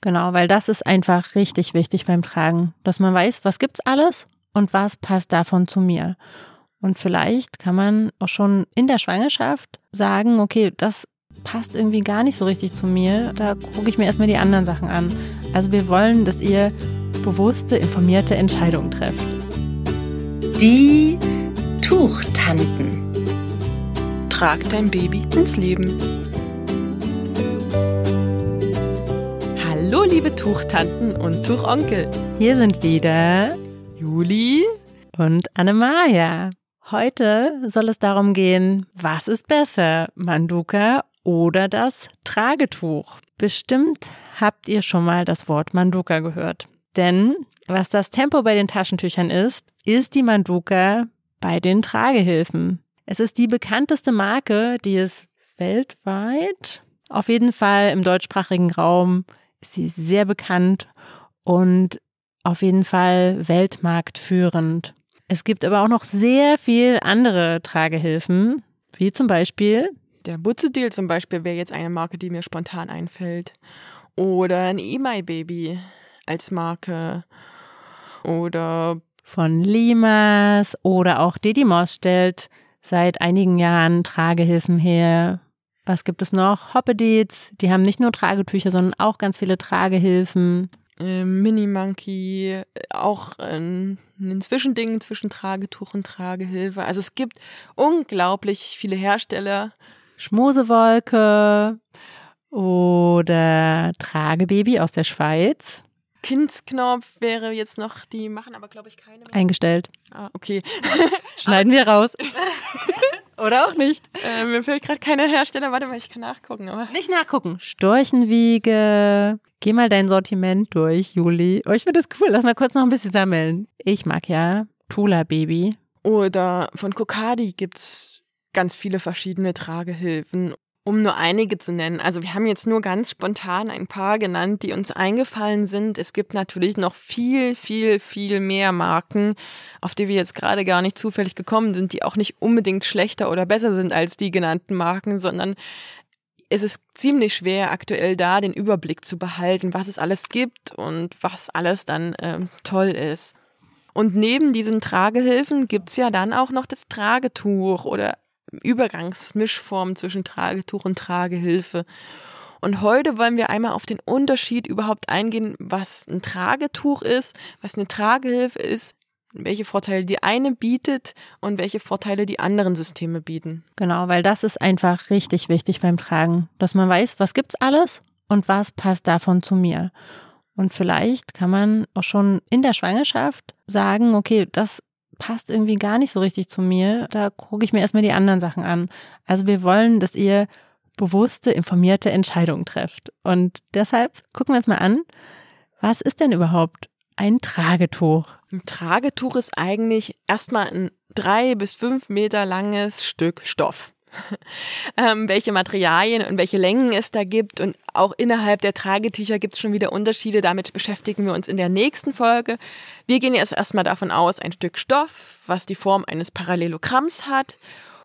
Genau, weil das ist einfach richtig wichtig beim Tragen, dass man weiß, was gibt's alles und was passt davon zu mir. Und vielleicht kann man auch schon in der Schwangerschaft sagen, okay, das passt irgendwie gar nicht so richtig zu mir. Da gucke ich mir erstmal die anderen Sachen an. Also wir wollen, dass ihr bewusste, informierte Entscheidungen trefft. Die Tuchtanten. Trag dein Baby ins Leben. Hallo, liebe Tuchtanten und Tuchonkel. Hier sind wieder Juli und Annemaja. Heute soll es darum gehen, was ist besser, Manduka oder das Tragetuch? Bestimmt habt ihr schon mal das Wort Manduka gehört. Denn was das Tempo bei den Taschentüchern ist, ist die Manduka bei den Tragehilfen. Es ist die bekannteste Marke, die es weltweit, auf jeden Fall im deutschsprachigen Raum, ist sie sehr bekannt und auf jeden Fall weltmarktführend. Es gibt aber auch noch sehr viel andere Tragehilfen, wie zum Beispiel der Butzedil zum Beispiel wäre jetzt eine Marke, die mir spontan einfällt. Oder ein E-My Baby als Marke. Oder von Limas oder auch Didymos stellt seit einigen Jahren Tragehilfen her. Was gibt es noch? Hoppedits, die haben nicht nur Tragetücher, sondern auch ganz viele Tragehilfen äh, Mini Monkey, äh, auch ein, ein Zwischending zwischen Tragetuch und Tragehilfe. Also es gibt unglaublich viele Hersteller. Schmusewolke oder Tragebaby aus der Schweiz. Kindsknopf wäre jetzt noch, die machen aber glaube ich keine mehr. Eingestellt. Ah, okay. Schneiden wir raus. Oder auch nicht. Äh, mir fällt gerade keine Hersteller. Warte mal, ich kann nachgucken. Aber. Nicht nachgucken. Storchenwiege. Geh mal dein Sortiment durch, Juli. Oh, ich finde das cool. Lass mal kurz noch ein bisschen sammeln. Ich mag ja Tula Baby. Oder von Kokadi gibt's ganz viele verschiedene Tragehilfen um nur einige zu nennen. Also wir haben jetzt nur ganz spontan ein paar genannt, die uns eingefallen sind. Es gibt natürlich noch viel, viel, viel mehr Marken, auf die wir jetzt gerade gar nicht zufällig gekommen sind, die auch nicht unbedingt schlechter oder besser sind als die genannten Marken, sondern es ist ziemlich schwer, aktuell da den Überblick zu behalten, was es alles gibt und was alles dann äh, toll ist. Und neben diesen Tragehilfen gibt's ja dann auch noch das Tragetuch oder Übergangsmischform zwischen Tragetuch und Tragehilfe. Und heute wollen wir einmal auf den Unterschied überhaupt eingehen, was ein Tragetuch ist, was eine Tragehilfe ist, welche Vorteile die eine bietet und welche Vorteile die anderen Systeme bieten. Genau, weil das ist einfach richtig wichtig beim Tragen, dass man weiß, was gibt's alles und was passt davon zu mir. Und vielleicht kann man auch schon in der Schwangerschaft sagen, okay, das passt irgendwie gar nicht so richtig zu mir. Da gucke ich mir erstmal die anderen Sachen an. Also wir wollen, dass ihr bewusste, informierte Entscheidungen trefft. Und deshalb gucken wir uns mal an, was ist denn überhaupt ein Tragetuch? Ein Tragetuch ist eigentlich erstmal ein drei bis fünf Meter langes Stück Stoff. ähm, welche Materialien und welche Längen es da gibt. Und auch innerhalb der Tragetücher gibt es schon wieder Unterschiede. Damit beschäftigen wir uns in der nächsten Folge. Wir gehen jetzt erstmal davon aus, ein Stück Stoff, was die Form eines Parallelogramms hat.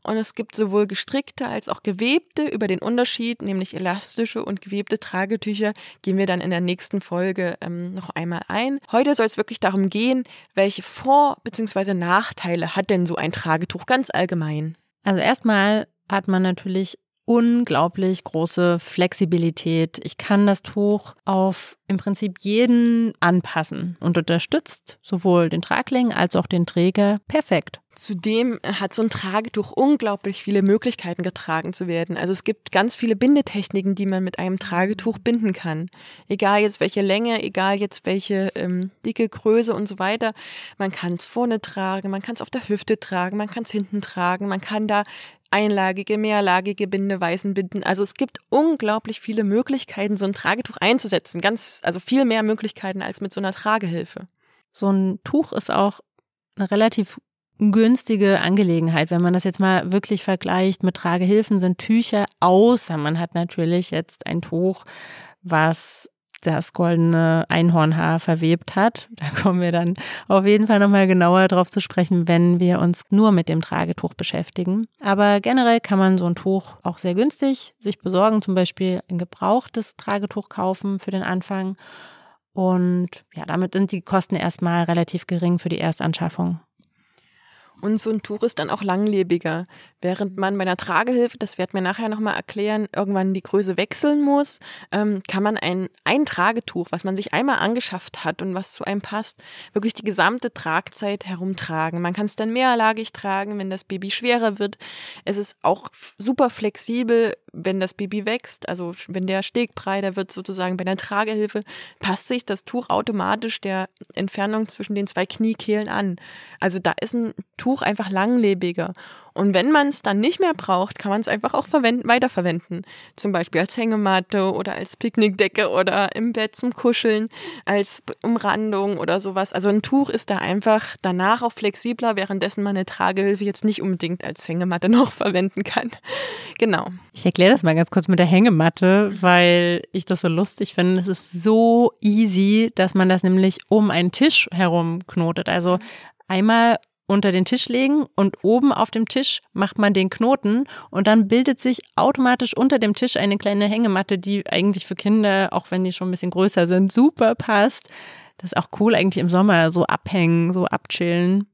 Und es gibt sowohl gestrickte als auch gewebte. Über den Unterschied, nämlich elastische und gewebte Tragetücher, gehen wir dann in der nächsten Folge ähm, noch einmal ein. Heute soll es wirklich darum gehen, welche Vor- bzw. Nachteile hat denn so ein Tragetuch ganz allgemein. Also erstmal hat man natürlich unglaublich große Flexibilität. Ich kann das Tuch auf im Prinzip jeden anpassen und unterstützt sowohl den Traglängen als auch den Träger perfekt. Zudem hat so ein Tragetuch unglaublich viele Möglichkeiten getragen zu werden. Also es gibt ganz viele Bindetechniken, die man mit einem Tragetuch binden kann. Egal jetzt welche Länge, egal jetzt welche ähm, dicke Größe und so weiter. Man kann es vorne tragen, man kann es auf der Hüfte tragen, man kann es hinten tragen, man kann da einlagige, mehrlagige Bindeweisen binden. Also es gibt unglaublich viele Möglichkeiten, so ein Tragetuch einzusetzen. Ganz, also viel mehr Möglichkeiten als mit so einer Tragehilfe. So ein Tuch ist auch eine relativ günstige Angelegenheit, wenn man das jetzt mal wirklich vergleicht mit Tragehilfen, sind Tücher, außer man hat natürlich jetzt ein Tuch, was das goldene Einhornhaar verwebt hat. Da kommen wir dann auf jeden Fall nochmal genauer drauf zu sprechen, wenn wir uns nur mit dem Tragetuch beschäftigen. Aber generell kann man so ein Tuch auch sehr günstig sich besorgen, zum Beispiel ein gebrauchtes Tragetuch kaufen für den Anfang. Und ja, damit sind die Kosten erstmal relativ gering für die Erstanschaffung. Und so ein Tuch ist dann auch langlebiger. Während man bei einer Tragehilfe, das wird mir nachher nochmal erklären, irgendwann die Größe wechseln muss, ähm, kann man ein, ein Tragetuch, was man sich einmal angeschafft hat und was zu einem passt, wirklich die gesamte Tragzeit herumtragen. Man kann es dann mehrlagig tragen, wenn das Baby schwerer wird. Es ist auch super flexibel, wenn das Baby wächst, also wenn der Steg breiter wird sozusagen bei einer Tragehilfe, passt sich das Tuch automatisch der Entfernung zwischen den zwei Kniekehlen an. Also da ist ein Tuch einfach langlebiger. Und wenn man es dann nicht mehr braucht, kann man es einfach auch verwenden, weiterverwenden. Zum Beispiel als Hängematte oder als Picknickdecke oder im Bett zum Kuscheln, als Umrandung oder sowas. Also ein Tuch ist da einfach danach auch flexibler, währenddessen man eine Tragehilfe jetzt nicht unbedingt als Hängematte noch verwenden kann. Genau. Ich erkläre das mal ganz kurz mit der Hängematte, weil ich das so lustig finde. Es ist so easy, dass man das nämlich um einen Tisch herum knotet. Also einmal unter den Tisch legen und oben auf dem Tisch macht man den Knoten und dann bildet sich automatisch unter dem Tisch eine kleine Hängematte, die eigentlich für Kinder, auch wenn die schon ein bisschen größer sind, super passt. Das ist auch cool eigentlich im Sommer, so abhängen, so abchillen.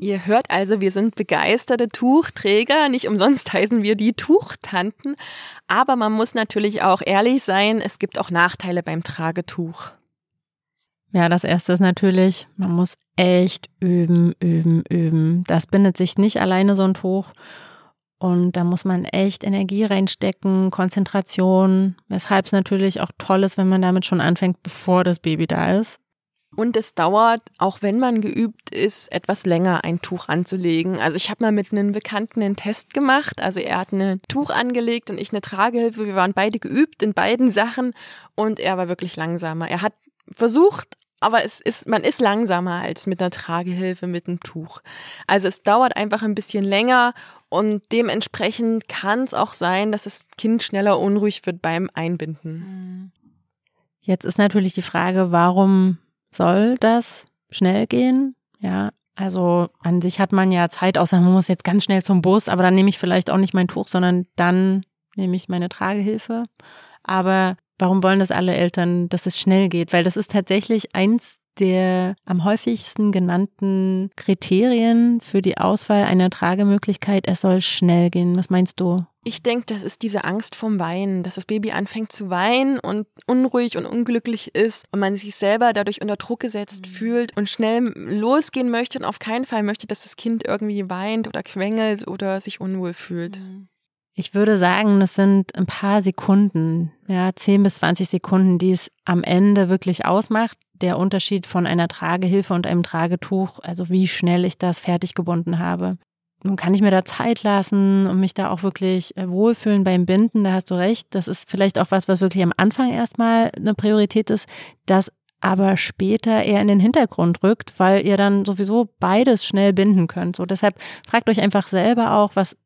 Ihr hört also, wir sind begeisterte Tuchträger. Nicht umsonst heißen wir die Tuchtanten. Aber man muss natürlich auch ehrlich sein, es gibt auch Nachteile beim Tragetuch. Ja, das erste ist natürlich, man muss echt üben, üben, üben. Das bindet sich nicht alleine so ein Tuch. Und da muss man echt Energie reinstecken, Konzentration, weshalb es natürlich auch toll ist, wenn man damit schon anfängt, bevor das Baby da ist. Und es dauert, auch wenn man geübt ist, etwas länger ein Tuch anzulegen. Also ich habe mal mit einem Bekannten einen Test gemacht. Also er hat ein Tuch angelegt und ich eine Tragehilfe. Wir waren beide geübt in beiden Sachen und er war wirklich langsamer. Er hat versucht, aber es ist, man ist langsamer als mit einer Tragehilfe mit einem Tuch. Also es dauert einfach ein bisschen länger und dementsprechend kann es auch sein, dass das Kind schneller unruhig wird beim Einbinden. Jetzt ist natürlich die Frage, warum soll das schnell gehen? Ja, also an sich hat man ja Zeit, außer man muss jetzt ganz schnell zum Bus, aber dann nehme ich vielleicht auch nicht mein Tuch, sondern dann nehme ich meine Tragehilfe. Aber Warum wollen das alle Eltern, dass es schnell geht? Weil das ist tatsächlich eins der am häufigsten genannten Kriterien für die Auswahl einer Tragemöglichkeit. Es soll schnell gehen. Was meinst du? Ich denke, das ist diese Angst vom Weinen, dass das Baby anfängt zu weinen und unruhig und unglücklich ist und man sich selber dadurch unter Druck gesetzt mhm. fühlt und schnell losgehen möchte und auf keinen Fall möchte, dass das Kind irgendwie weint oder quengelt oder sich unwohl fühlt. Mhm. Ich würde sagen, das sind ein paar Sekunden, ja, 10 bis 20 Sekunden, die es am Ende wirklich ausmacht. Der Unterschied von einer Tragehilfe und einem Tragetuch, also wie schnell ich das fertig gebunden habe. Nun kann ich mir da Zeit lassen und mich da auch wirklich äh, wohlfühlen beim Binden, da hast du recht. Das ist vielleicht auch was, was wirklich am Anfang erstmal eine Priorität ist, das aber später eher in den Hintergrund rückt, weil ihr dann sowieso beides schnell binden könnt. So deshalb fragt euch einfach selber auch, was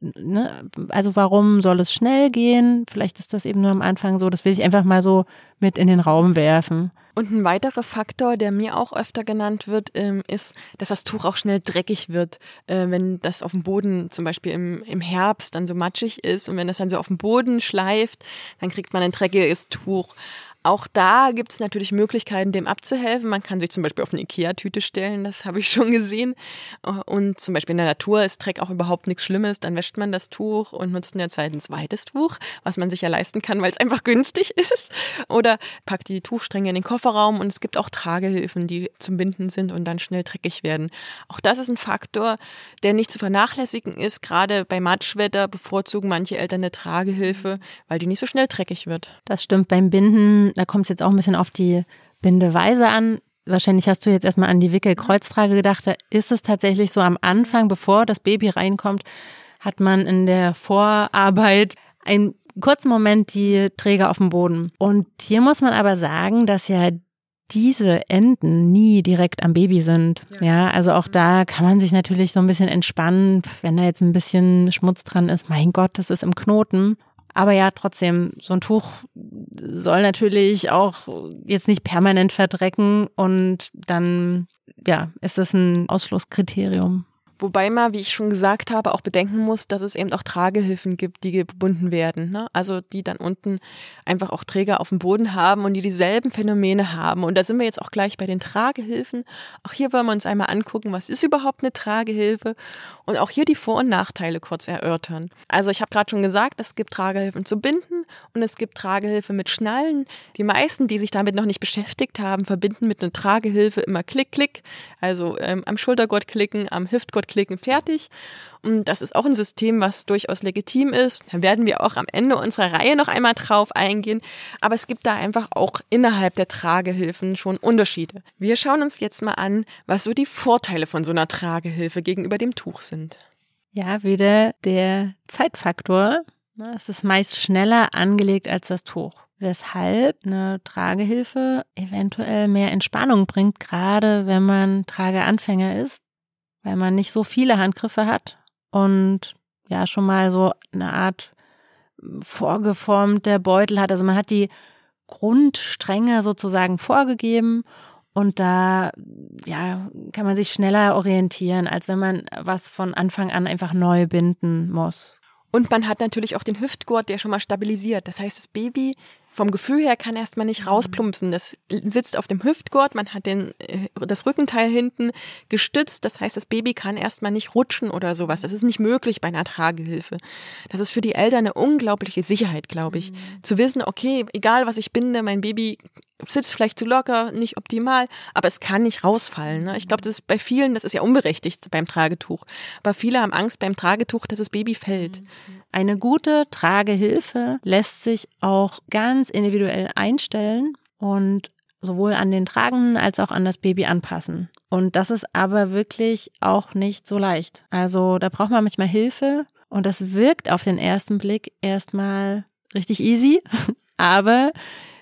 ne, also warum soll es schnell gehen? Vielleicht ist das eben nur am Anfang so. Das will ich einfach mal so mit in den Raum werfen. Und ein weiterer Faktor, der mir auch öfter genannt wird, ähm, ist, dass das Tuch auch schnell dreckig wird, äh, wenn das auf dem Boden zum Beispiel im, im Herbst dann so matschig ist und wenn das dann so auf dem Boden schleift, dann kriegt man ein dreckiges Tuch. Auch da gibt es natürlich Möglichkeiten, dem abzuhelfen. Man kann sich zum Beispiel auf eine Ikea-Tüte stellen, das habe ich schon gesehen. Und zum Beispiel in der Natur ist Dreck auch überhaupt nichts Schlimmes. Dann wäscht man das Tuch und nutzt in der Zeit ein zweites Tuch, was man sich ja leisten kann, weil es einfach günstig ist. Oder packt die Tuchstränge in den Kofferraum und es gibt auch Tragehilfen, die zum Binden sind und dann schnell dreckig werden. Auch das ist ein Faktor, der nicht zu vernachlässigen ist. Gerade bei Matschwetter bevorzugen manche Eltern eine Tragehilfe, weil die nicht so schnell dreckig wird. Das stimmt beim Binden da kommt es jetzt auch ein bisschen auf die Bindeweise an. Wahrscheinlich hast du jetzt erstmal an die Wickelkreuztrage gedacht. Da ist es tatsächlich so am Anfang, bevor das Baby reinkommt, hat man in der Vorarbeit einen kurzen Moment die Träger auf dem Boden. Und hier muss man aber sagen, dass ja diese Enden nie direkt am Baby sind. Ja. ja, also auch da kann man sich natürlich so ein bisschen entspannen, wenn da jetzt ein bisschen Schmutz dran ist. Mein Gott, das ist im Knoten. Aber ja, trotzdem, so ein Tuch soll natürlich auch jetzt nicht permanent verdrecken und dann, ja, ist das ein Ausschlusskriterium. Wobei man, wie ich schon gesagt habe, auch bedenken muss, dass es eben auch Tragehilfen gibt, die gebunden werden. Ne? Also die dann unten einfach auch Träger auf dem Boden haben und die dieselben Phänomene haben. Und da sind wir jetzt auch gleich bei den Tragehilfen. Auch hier wollen wir uns einmal angucken, was ist überhaupt eine Tragehilfe und auch hier die Vor- und Nachteile kurz erörtern. Also ich habe gerade schon gesagt, es gibt Tragehilfen zu binden und es gibt Tragehilfe mit Schnallen. Die meisten, die sich damit noch nicht beschäftigt haben, verbinden mit einer Tragehilfe immer Klick, Klick. Also ähm, am Schultergurt klicken, am Hüftgurt klicken, fertig. Und das ist auch ein System, was durchaus legitim ist. Da werden wir auch am Ende unserer Reihe noch einmal drauf eingehen. Aber es gibt da einfach auch innerhalb der Tragehilfen schon Unterschiede. Wir schauen uns jetzt mal an, was so die Vorteile von so einer Tragehilfe gegenüber dem Tuch sind. Ja, wieder der Zeitfaktor. Es ist meist schneller angelegt als das Tuch weshalb eine Tragehilfe eventuell mehr Entspannung bringt, gerade wenn man Trageanfänger ist weil man nicht so viele Handgriffe hat und ja schon mal so eine Art vorgeformter Beutel hat. Also man hat die Grundstränge sozusagen vorgegeben und da ja, kann man sich schneller orientieren, als wenn man was von Anfang an einfach neu binden muss. Und man hat natürlich auch den Hüftgurt, der schon mal stabilisiert. Das heißt, das Baby vom Gefühl her kann erstmal nicht mhm. rausplumpsen. Das sitzt auf dem Hüftgurt, man hat den, äh, das Rückenteil hinten gestützt. Das heißt, das Baby kann erstmal nicht rutschen oder sowas. Das ist nicht möglich bei einer Tragehilfe. Das ist für die Eltern eine unglaubliche Sicherheit, glaube ich. Mhm. Zu wissen, okay, egal was ich binde, mein Baby sitzt vielleicht zu locker, nicht optimal, aber es kann nicht rausfallen. Ne? Ich glaube, das ist bei vielen, das ist ja unberechtigt beim Tragetuch. Aber viele haben Angst beim Tragetuch, dass das Baby fällt. Mhm. Eine gute Tragehilfe lässt sich auch ganz individuell einstellen und sowohl an den Tragenden als auch an das Baby anpassen. Und das ist aber wirklich auch nicht so leicht. Also da braucht man manchmal Hilfe und das wirkt auf den ersten Blick erstmal richtig easy, aber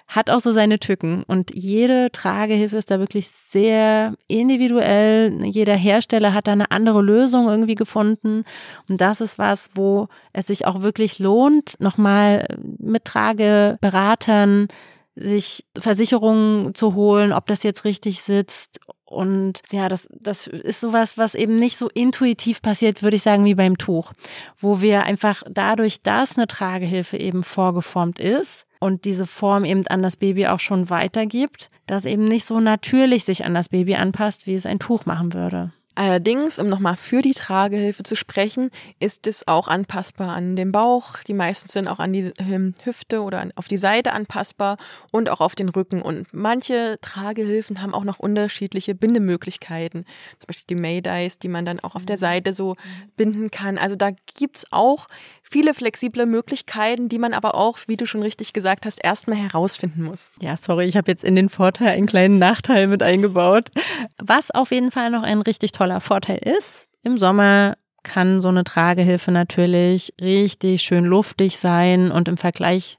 hat auch so seine Tücken und jede Tragehilfe ist da wirklich sehr individuell. Jeder Hersteller hat da eine andere Lösung irgendwie gefunden und das ist was, wo es sich auch wirklich lohnt, nochmal mit Trageberatern sich Versicherungen zu holen, ob das jetzt richtig sitzt. Und ja, das, das ist sowas, was eben nicht so intuitiv passiert, würde ich sagen, wie beim Tuch, wo wir einfach dadurch, dass eine Tragehilfe eben vorgeformt ist, und diese Form eben an das Baby auch schon weitergibt, das eben nicht so natürlich sich an das Baby anpasst, wie es ein Tuch machen würde. Allerdings, um nochmal für die Tragehilfe zu sprechen, ist es auch anpassbar an den Bauch. Die meisten sind auch an die ähm, Hüfte oder auf die Seite anpassbar und auch auf den Rücken. Und manche Tragehilfen haben auch noch unterschiedliche Bindemöglichkeiten. Zum Beispiel die Maydays, die man dann auch auf der mhm. Seite so binden kann. Also da gibt's auch viele flexible Möglichkeiten, die man aber auch, wie du schon richtig gesagt hast, erstmal herausfinden muss. Ja, sorry, ich habe jetzt in den Vorteil einen kleinen Nachteil mit eingebaut. Was auf jeden Fall noch ein richtig toller Vorteil ist, im Sommer kann so eine Tragehilfe natürlich richtig schön luftig sein und im Vergleich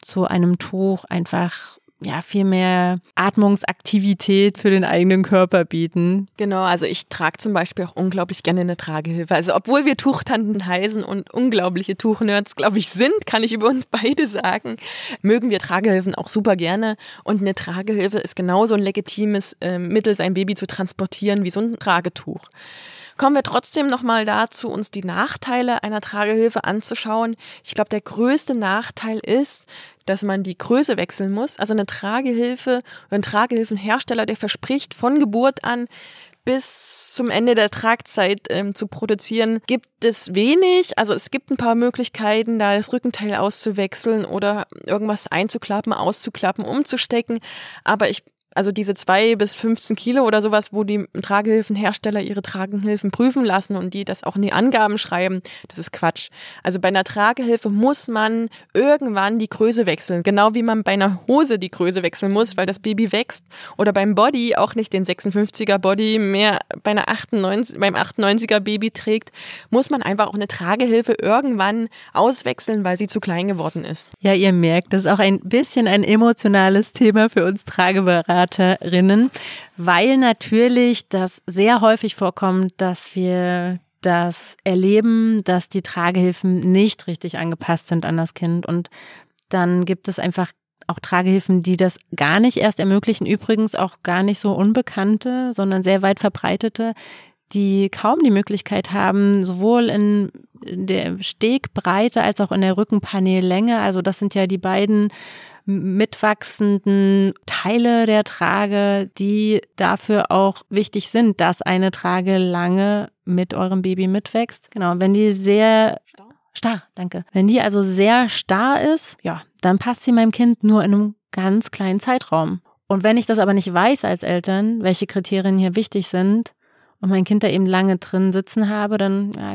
zu einem Tuch einfach ja, viel mehr Atmungsaktivität für den eigenen Körper bieten. Genau, also ich trage zum Beispiel auch unglaublich gerne eine Tragehilfe. Also obwohl wir Tuchtanten heißen und unglaubliche Tuchnerds, glaube ich, sind, kann ich über uns beide sagen, mögen wir Tragehilfen auch super gerne. Und eine Tragehilfe ist genauso ein legitimes äh, Mittel, sein Baby zu transportieren wie so ein Tragetuch. Kommen wir trotzdem nochmal dazu, uns die Nachteile einer Tragehilfe anzuschauen. Ich glaube, der größte Nachteil ist, dass man die Größe wechseln muss. Also eine Tragehilfe oder ein Tragehilfenhersteller, der verspricht von Geburt an bis zum Ende der Tragzeit ähm, zu produzieren, gibt es wenig. Also es gibt ein paar Möglichkeiten, da das Rückenteil auszuwechseln oder irgendwas einzuklappen, auszuklappen, umzustecken. Aber ich also diese zwei bis 15 Kilo oder sowas, wo die Tragehilfenhersteller ihre Tragehilfen prüfen lassen und die das auch in die Angaben schreiben, das ist Quatsch. Also bei einer Tragehilfe muss man irgendwann die Größe wechseln, genau wie man bei einer Hose die Größe wechseln muss, weil das Baby wächst oder beim Body auch nicht den 56er Body mehr bei einer 98, beim 98er Baby trägt, muss man einfach auch eine Tragehilfe irgendwann auswechseln, weil sie zu klein geworden ist. Ja, ihr merkt, das ist auch ein bisschen ein emotionales Thema für uns Trageberater. Beraterinnen, weil natürlich das sehr häufig vorkommt, dass wir das erleben, dass die Tragehilfen nicht richtig angepasst sind an das Kind. Und dann gibt es einfach auch Tragehilfen, die das gar nicht erst ermöglichen. Übrigens auch gar nicht so unbekannte, sondern sehr weit verbreitete, die kaum die Möglichkeit haben, sowohl in der Stegbreite als auch in der Rückenpaneellänge. Also das sind ja die beiden mitwachsenden Teile der Trage, die dafür auch wichtig sind, dass eine Trage lange mit eurem Baby mitwächst. Genau, wenn die sehr starr, starr danke. Wenn die also sehr starr ist, ja, dann passt sie meinem Kind nur in einem ganz kleinen Zeitraum. Und wenn ich das aber nicht weiß als Eltern, welche Kriterien hier wichtig sind, und mein Kind da eben lange drin sitzen habe, dann ja,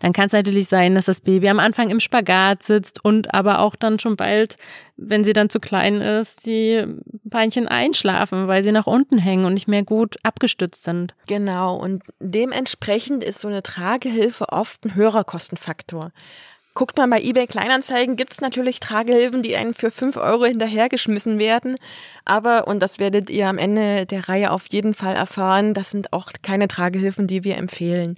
dann kann es natürlich sein, dass das Baby am Anfang im Spagat sitzt und aber auch dann schon bald, wenn sie dann zu klein ist, die Beinchen einschlafen, weil sie nach unten hängen und nicht mehr gut abgestützt sind. Genau, und dementsprechend ist so eine Tragehilfe oft ein höherer Kostenfaktor. Guckt man bei eBay Kleinanzeigen, gibt es natürlich Tragehilfen, die einen für 5 Euro hinterhergeschmissen werden. Aber, und das werdet ihr am Ende der Reihe auf jeden Fall erfahren, das sind auch keine Tragehilfen, die wir empfehlen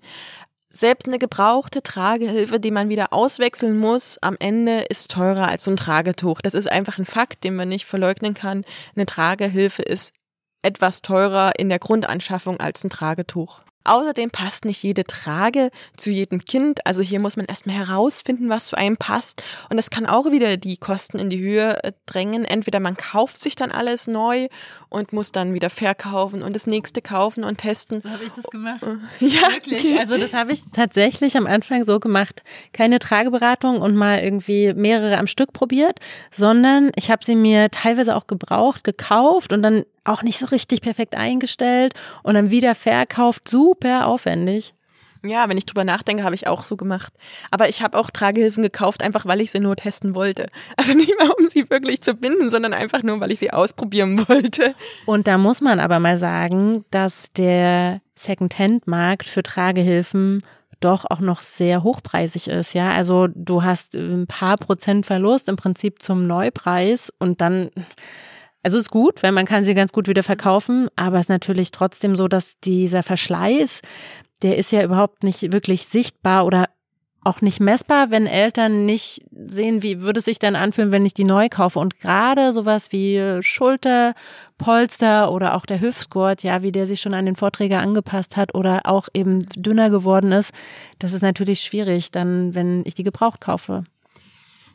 selbst eine gebrauchte Tragehilfe, die man wieder auswechseln muss, am Ende ist teurer als so ein Tragetuch. Das ist einfach ein Fakt, den man nicht verleugnen kann. Eine Tragehilfe ist etwas teurer in der Grundanschaffung als ein Tragetuch. Außerdem passt nicht jede Trage zu jedem Kind. Also hier muss man erstmal herausfinden, was zu einem passt. Und das kann auch wieder die Kosten in die Höhe äh, drängen. Entweder man kauft sich dann alles neu und muss dann wieder verkaufen und das nächste kaufen und testen. So habe ich das gemacht. Ja, wirklich. Also das habe ich tatsächlich am Anfang so gemacht. Keine Trageberatung und mal irgendwie mehrere am Stück probiert, sondern ich habe sie mir teilweise auch gebraucht, gekauft und dann auch nicht so richtig perfekt eingestellt und dann wieder verkauft, super aufwendig. Ja, wenn ich drüber nachdenke, habe ich auch so gemacht. Aber ich habe auch Tragehilfen gekauft, einfach weil ich sie nur testen wollte. Also nicht mal, um sie wirklich zu binden, sondern einfach nur, weil ich sie ausprobieren wollte. Und da muss man aber mal sagen, dass der Secondhand-Markt für Tragehilfen doch auch noch sehr hochpreisig ist, ja. Also du hast ein paar Prozent Verlust im Prinzip zum Neupreis und dann also ist gut, weil man kann sie ganz gut wieder verkaufen, aber es ist natürlich trotzdem so, dass dieser Verschleiß, der ist ja überhaupt nicht wirklich sichtbar oder auch nicht messbar, wenn Eltern nicht sehen, wie würde es sich dann anfühlen, wenn ich die neu kaufe. Und gerade sowas wie Schulterpolster oder auch der Hüftgurt, ja, wie der sich schon an den Vorträger angepasst hat oder auch eben dünner geworden ist, das ist natürlich schwierig, dann, wenn ich die gebraucht kaufe.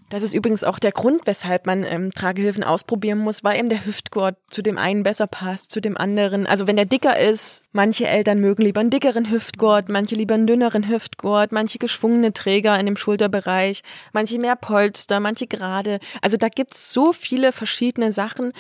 Das ist übrigens auch der Grund, weshalb man ähm, Tragehilfen ausprobieren muss, weil eben der Hüftgurt zu dem einen besser passt, zu dem anderen. Also wenn der dicker ist, manche Eltern mögen lieber einen dickeren Hüftgurt, manche lieber einen dünneren Hüftgurt, manche geschwungene Träger in dem Schulterbereich, manche mehr Polster, manche gerade. Also da gibt's so viele verschiedene Sachen,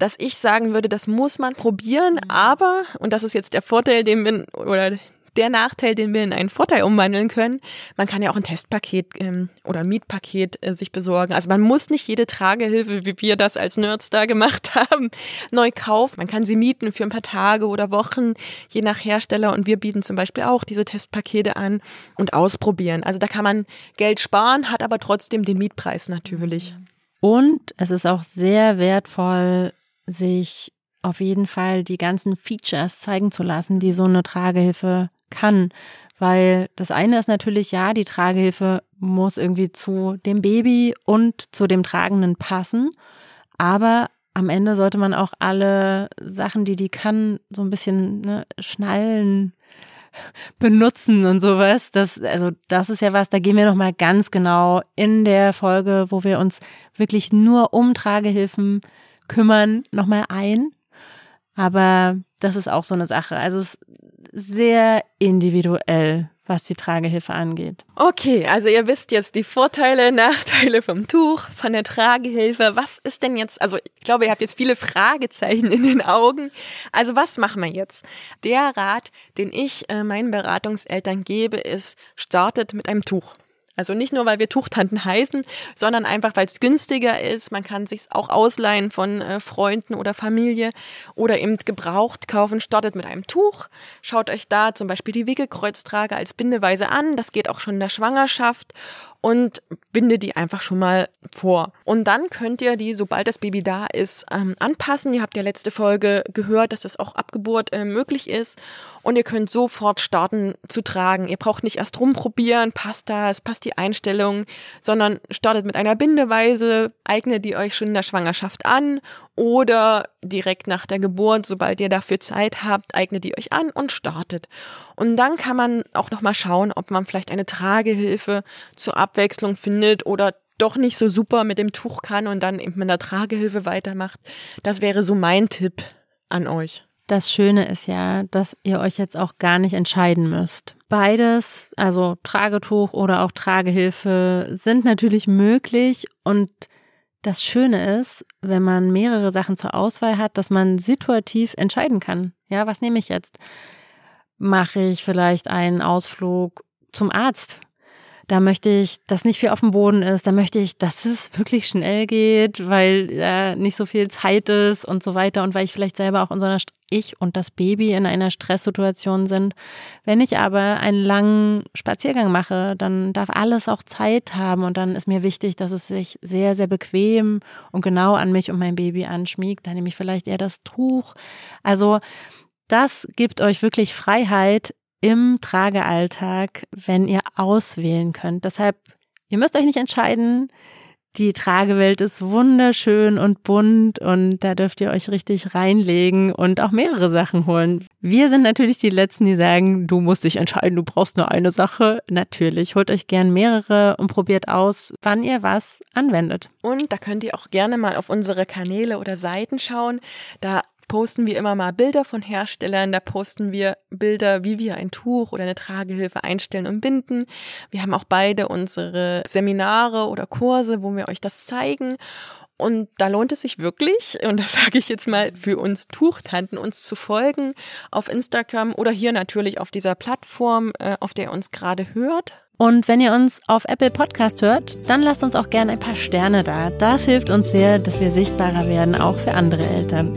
dass ich sagen würde, das muss man probieren, aber, und das ist jetzt der Vorteil, den wir, oder der Nachteil, den wir in einen Vorteil umwandeln können. Man kann ja auch ein Testpaket ähm, oder ein Mietpaket äh, sich besorgen. Also man muss nicht jede Tragehilfe, wie wir das als Nerds da gemacht haben, neu kaufen. Man kann sie mieten für ein paar Tage oder Wochen, je nach Hersteller. Und wir bieten zum Beispiel auch diese Testpakete an und ausprobieren. Also da kann man Geld sparen, hat aber trotzdem den Mietpreis natürlich. Und es ist auch sehr wertvoll, sich auf jeden Fall die ganzen Features zeigen zu lassen, die so eine Tragehilfe kann. Weil das eine ist natürlich, ja, die Tragehilfe muss irgendwie zu dem Baby und zu dem Tragenden passen. Aber am Ende sollte man auch alle Sachen, die die kann, so ein bisschen ne, schnallen, benutzen und sowas. Das, also das ist ja was, da gehen wir nochmal ganz genau in der Folge, wo wir uns wirklich nur um Tragehilfen kümmern, nochmal ein. Aber das ist auch so eine Sache. Also es ist sehr individuell, was die Tragehilfe angeht. Okay, also ihr wisst jetzt die Vorteile, Nachteile vom Tuch, von der Tragehilfe. Was ist denn jetzt, also ich glaube, ihr habt jetzt viele Fragezeichen in den Augen. Also was machen wir jetzt? Der Rat, den ich äh, meinen Beratungseltern gebe, ist, startet mit einem Tuch. Also nicht nur, weil wir Tuchtanten heißen, sondern einfach, weil es günstiger ist. Man kann sich auch ausleihen von äh, Freunden oder Familie oder eben gebraucht kaufen. Startet mit einem Tuch. Schaut euch da zum Beispiel die Wickelkreuztrage als Bindeweise an. Das geht auch schon in der Schwangerschaft. Und binde die einfach schon mal vor. Und dann könnt ihr die, sobald das Baby da ist, ähm, anpassen. Ihr habt ja letzte Folge gehört, dass das auch ab Geburt äh, möglich ist. Und ihr könnt sofort starten zu tragen. Ihr braucht nicht erst rumprobieren, passt das, passt die Einstellung, sondern startet mit einer Bindeweise, eignet die euch schon in der Schwangerschaft an oder direkt nach der Geburt, sobald ihr dafür Zeit habt, eignet die euch an und startet. Und dann kann man auch noch mal schauen, ob man vielleicht eine Tragehilfe zur Abwechslung findet oder doch nicht so super mit dem Tuch kann und dann eben mit einer Tragehilfe weitermacht. Das wäre so mein Tipp an euch. Das Schöne ist ja, dass ihr euch jetzt auch gar nicht entscheiden müsst. Beides, also Tragetuch oder auch Tragehilfe, sind natürlich möglich und das Schöne ist, wenn man mehrere Sachen zur Auswahl hat, dass man situativ entscheiden kann. Ja, was nehme ich jetzt? Mache ich vielleicht einen Ausflug zum Arzt? Da möchte ich, dass nicht viel auf dem Boden ist. Da möchte ich, dass es wirklich schnell geht, weil äh, nicht so viel Zeit ist und so weiter und weil ich vielleicht selber auch in so einer ich und das Baby in einer Stresssituation sind. Wenn ich aber einen langen Spaziergang mache, dann darf alles auch Zeit haben und dann ist mir wichtig, dass es sich sehr, sehr bequem und genau an mich und mein Baby anschmiegt. Dann nehme ich vielleicht eher das Tuch. Also das gibt euch wirklich Freiheit im Tragealltag, wenn ihr auswählen könnt. Deshalb, ihr müsst euch nicht entscheiden, die Tragewelt ist wunderschön und bunt und da dürft ihr euch richtig reinlegen und auch mehrere Sachen holen. Wir sind natürlich die Letzten, die sagen, du musst dich entscheiden, du brauchst nur eine Sache. Natürlich, holt euch gern mehrere und probiert aus, wann ihr was anwendet. Und da könnt ihr auch gerne mal auf unsere Kanäle oder Seiten schauen. Da posten wir immer mal Bilder von Herstellern. Da posten wir Bilder, wie wir ein Tuch oder eine Tragehilfe einstellen und binden. Wir haben auch beide unsere Seminare oder Kurse, wo wir euch das zeigen. Und da lohnt es sich wirklich, und das sage ich jetzt mal für uns Tuchtanten, uns zu folgen auf Instagram oder hier natürlich auf dieser Plattform, äh, auf der ihr uns gerade hört. Und wenn ihr uns auf Apple Podcast hört, dann lasst uns auch gerne ein paar Sterne da. Das hilft uns sehr, dass wir sichtbarer werden, auch für andere Eltern.